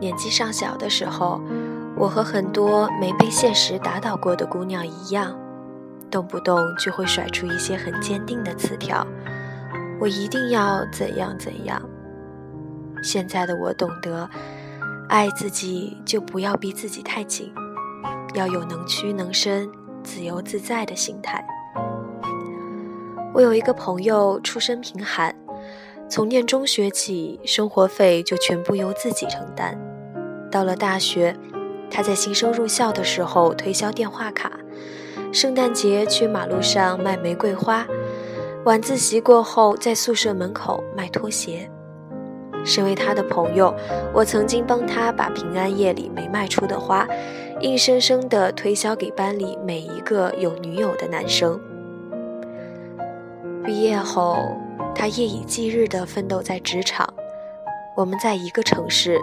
年纪尚小的时候，我和很多没被现实打倒过的姑娘一样，动不动就会甩出一些很坚定的词条：“我一定要怎样怎样。”现在的我懂得，爱自己就不要逼自己太紧，要有能屈能伸、自由自在的心态。我有一个朋友，出身贫寒。从念中学起，生活费就全部由自己承担。到了大学，他在新生入校的时候推销电话卡，圣诞节去马路上卖玫瑰花，晚自习过后在宿舍门口卖拖鞋。身为他的朋友，我曾经帮他把平安夜里没卖出的花，硬生生地推销给班里每一个有女友的男生。毕业后。他夜以继日地奋斗在职场，我们在一个城市，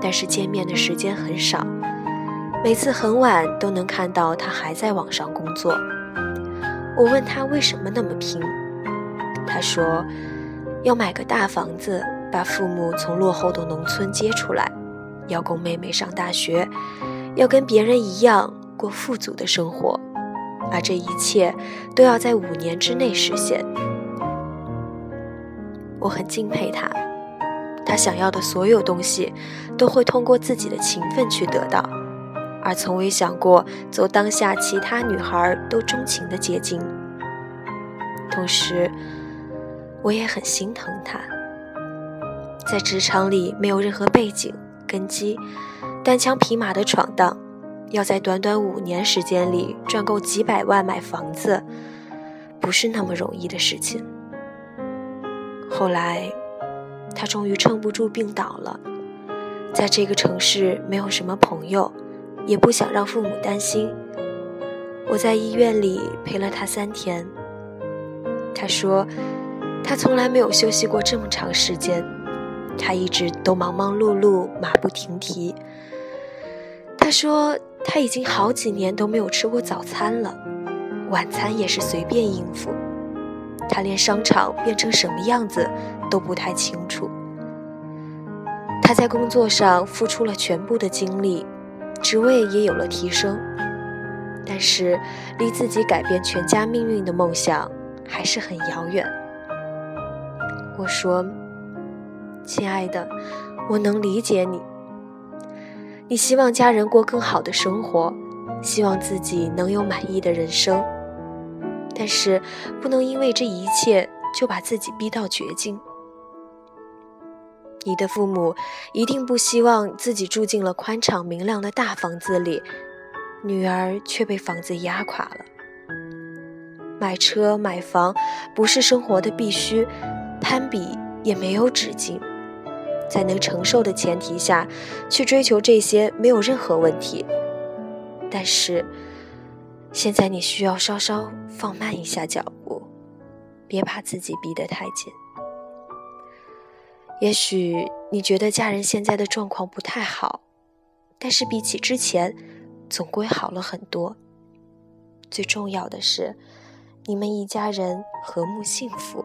但是见面的时间很少。每次很晚都能看到他还在网上工作。我问他为什么那么拼，他说要买个大房子，把父母从落后的农村接出来，要供妹妹上大学，要跟别人一样过富足的生活，而这一切都要在五年之内实现。我很敬佩他，他想要的所有东西都会通过自己的勤奋去得到，而从未想过走当下其他女孩都钟情的捷径。同时，我也很心疼他，在职场里没有任何背景根基，单枪匹马的闯荡，要在短短五年时间里赚够几百万买房子，不是那么容易的事情。后来，他终于撑不住病倒了，在这个城市没有什么朋友，也不想让父母担心。我在医院里陪了他三天。他说，他从来没有休息过这么长时间，他一直都忙忙碌碌，马不停蹄。他说，他已经好几年都没有吃过早餐了，晚餐也是随便应付。他连商场变成什么样子都不太清楚。他在工作上付出了全部的精力，职位也有了提升，但是离自己改变全家命运的梦想还是很遥远。我说：“亲爱的，我能理解你。你希望家人过更好的生活，希望自己能有满意的人生。”但是，不能因为这一切就把自己逼到绝境。你的父母一定不希望自己住进了宽敞明亮的大房子里，女儿却被房子压垮了。买车买房不是生活的必须，攀比也没有止境。在能承受的前提下，去追求这些没有任何问题。但是。现在你需要稍稍放慢一下脚步，别把自己逼得太紧。也许你觉得家人现在的状况不太好，但是比起之前，总归好了很多。最重要的是，你们一家人和睦幸福。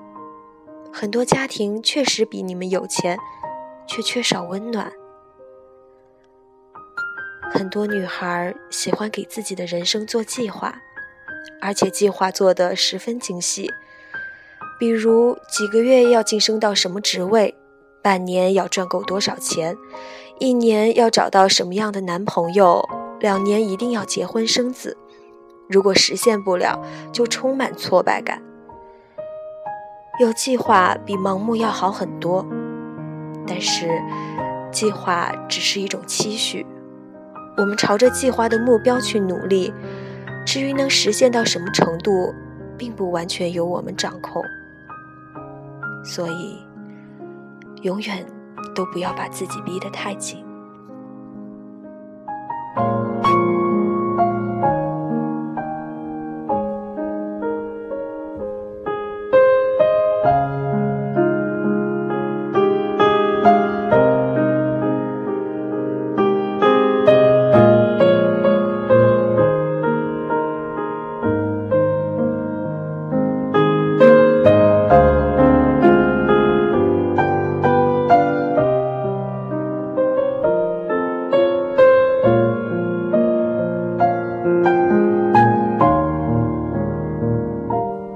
很多家庭确实比你们有钱，却缺少温暖。很多女孩喜欢给自己的人生做计划，而且计划做得十分精细。比如几个月要晋升到什么职位，半年要赚够多少钱，一年要找到什么样的男朋友，两年一定要结婚生子。如果实现不了，就充满挫败感。有计划比盲目要好很多，但是计划只是一种期许。我们朝着计划的目标去努力，至于能实现到什么程度，并不完全由我们掌控。所以，永远都不要把自己逼得太紧。